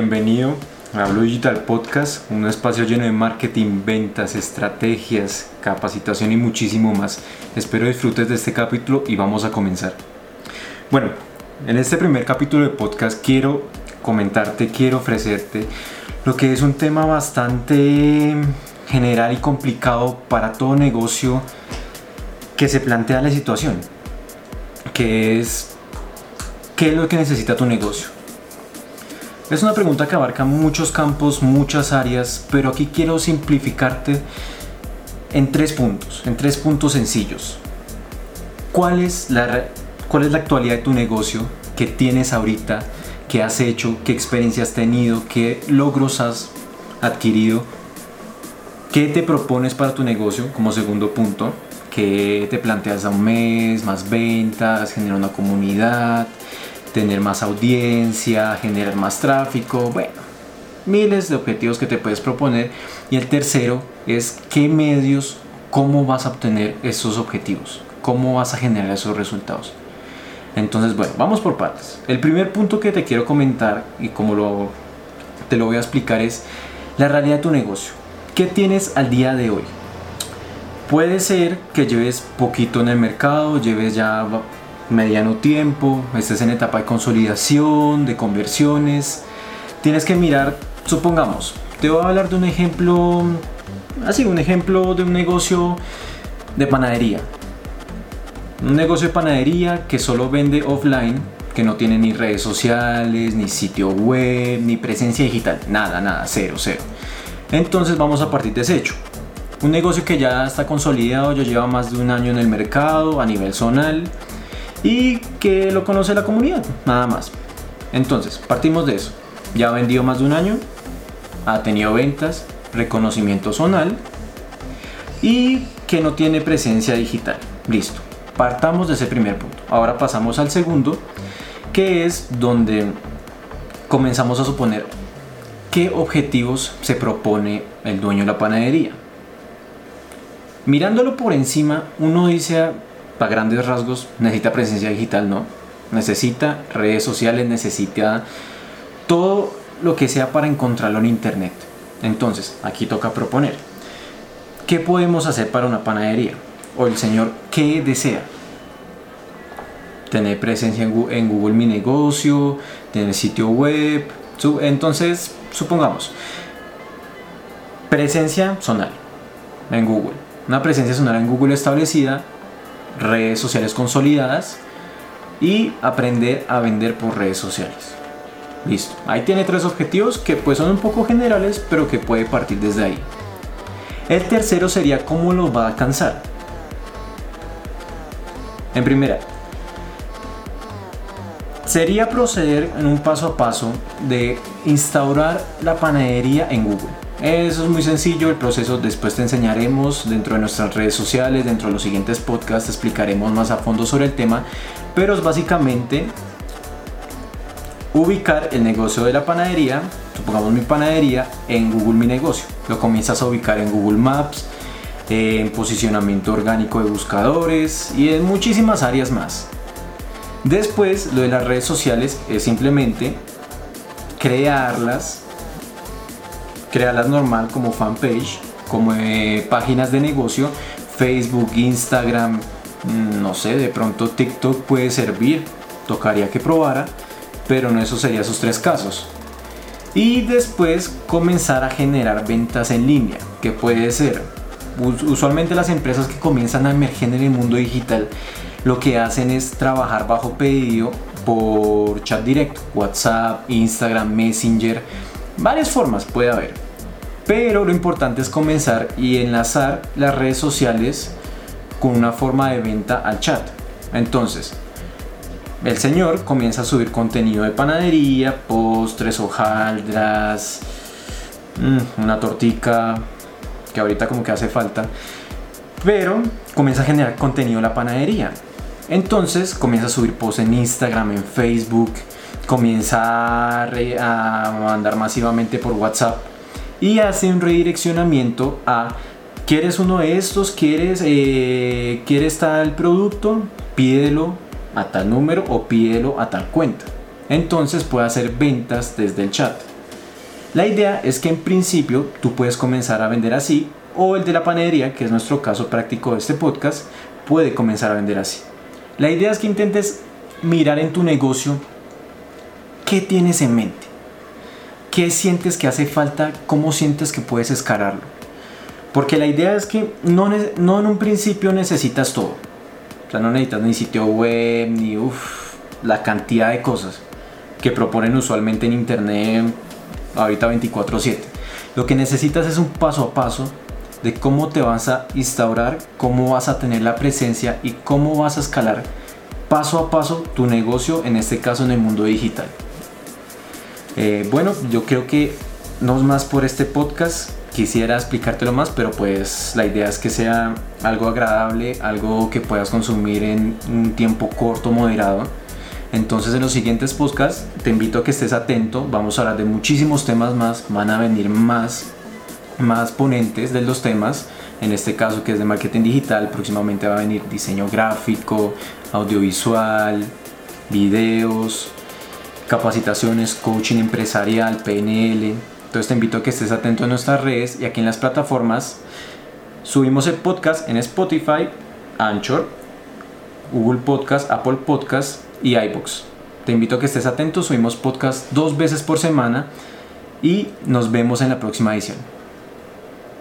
Bienvenido a Blue Digital Podcast, un espacio lleno de marketing, ventas, estrategias, capacitación y muchísimo más. Espero disfrutes de este capítulo y vamos a comenzar. Bueno, en este primer capítulo de podcast quiero comentarte, quiero ofrecerte lo que es un tema bastante general y complicado para todo negocio que se plantea la situación, que es ¿qué es lo que necesita tu negocio? Es una pregunta que abarca muchos campos, muchas áreas, pero aquí quiero simplificarte en tres puntos, en tres puntos sencillos. ¿Cuál es la, actualidad de tu negocio que tienes ahorita? ¿Qué has hecho? ¿Qué experiencias has tenido? ¿Qué logros has adquirido? ¿Qué te propones para tu negocio como segundo punto? ¿Qué te planteas a un mes? ¿Más ventas? ¿Generar una comunidad? Tener más audiencia, generar más tráfico, bueno, miles de objetivos que te puedes proponer. Y el tercero es qué medios, cómo vas a obtener esos objetivos, cómo vas a generar esos resultados. Entonces, bueno, vamos por partes. El primer punto que te quiero comentar y como lo, te lo voy a explicar es la realidad de tu negocio. ¿Qué tienes al día de hoy? Puede ser que lleves poquito en el mercado, lleves ya mediano tiempo, estés en etapa de consolidación, de conversiones. Tienes que mirar, supongamos, te voy a hablar de un ejemplo, así, un ejemplo de un negocio de panadería. Un negocio de panadería que solo vende offline, que no tiene ni redes sociales, ni sitio web, ni presencia digital, nada, nada, cero, cero. Entonces vamos a partir de ese hecho. Un negocio que ya está consolidado, ya lleva más de un año en el mercado a nivel zonal y que lo conoce la comunidad, nada más. Entonces, partimos de eso. Ya ha vendido más de un año, ha tenido ventas, reconocimiento zonal y que no tiene presencia digital. Listo. Partamos de ese primer punto. Ahora pasamos al segundo, que es donde comenzamos a suponer qué objetivos se propone el dueño de la panadería. Mirándolo por encima, uno dice, para grandes rasgos, necesita presencia digital, ¿no? Necesita redes sociales, necesita todo lo que sea para encontrarlo en internet. Entonces, aquí toca proponer. ¿Qué podemos hacer para una panadería? O el señor, ¿qué desea? Tener presencia en Google Mi Negocio, tener sitio web. Entonces, supongamos, presencia zonal en Google. Una presencia zonal en Google establecida redes sociales consolidadas y aprender a vender por redes sociales. Listo. Ahí tiene tres objetivos que pues son un poco generales, pero que puede partir desde ahí. El tercero sería cómo lo va a alcanzar. En primera, sería proceder en un paso a paso de instaurar la panadería en Google. Eso es muy sencillo, el proceso después te enseñaremos dentro de nuestras redes sociales, dentro de los siguientes podcasts explicaremos más a fondo sobre el tema, pero es básicamente ubicar el negocio de la panadería, supongamos mi panadería, en Google Mi Negocio. Lo comienzas a ubicar en Google Maps, en posicionamiento orgánico de buscadores y en muchísimas áreas más. Después, lo de las redes sociales es simplemente crearlas crearlas normal como fanpage, como eh, páginas de negocio, Facebook, Instagram, mm, no sé, de pronto TikTok puede servir, tocaría que probara, pero no eso sería esos tres casos. Y después comenzar a generar ventas en línea, que puede ser usualmente las empresas que comienzan a emerger en el mundo digital lo que hacen es trabajar bajo pedido por chat directo, WhatsApp, Instagram, Messenger, varias formas puede haber. Pero lo importante es comenzar y enlazar las redes sociales con una forma de venta al chat. Entonces, el señor comienza a subir contenido de panadería, postres, hojaldras, mm, una tortica, que ahorita como que hace falta. Pero comienza a generar contenido en la panadería. Entonces comienza a subir posts en Instagram, en Facebook, comienza a, mandar masivamente por WhatsApp y hace un redireccionamiento a ¿Quieres uno de estos? ¿Quieres, eh, ¿Quieres tal producto? Pídelo a tal número o pídelo a tal cuenta. Entonces puede hacer ventas desde el chat. La idea es que en principio tú puedes comenzar a vender así o el de la panadería, que es nuestro caso práctico de este podcast, puede comenzar a vender así. La idea es que intentes mirar en tu negocio qué tienes en mente, qué sientes que hace falta, cómo sientes que puedes escalarlo. Porque la idea es que no, en un principio necesitas todo. O sea, no necesitas ni sitio web, ni la cantidad de cosas que proponen usualmente en internet ahorita 24/7. Lo que necesitas es un paso a paso de cómo te vas a instaurar, cómo vas a tener la presencia y cómo vas a escalar paso a paso tu negocio, en este caso en el mundo digital. Eh, bueno, yo creo que no es más por este podcast. Quisiera explicártelo más, pero pues la idea es que sea algo agradable, algo que puedas consumir en un tiempo corto, moderado. Entonces en los siguientes podcasts te invito a que estés atento, vamos a hablar de muchísimos temas más, van a venir más más ponentes de los temas, en este caso que es de marketing digital, próximamente va a venir diseño gráfico, audiovisual, videos, capacitaciones, coaching empresarial, PNL. Entonces te invito a que estés atento a nuestras redes y aquí en las plataformas subimos el podcast en Spotify, Anchor, Google Podcast, Apple Podcast y iBox. Te invito a que estés atento, subimos podcast dos veces por semana y nos vemos en la próxima edición.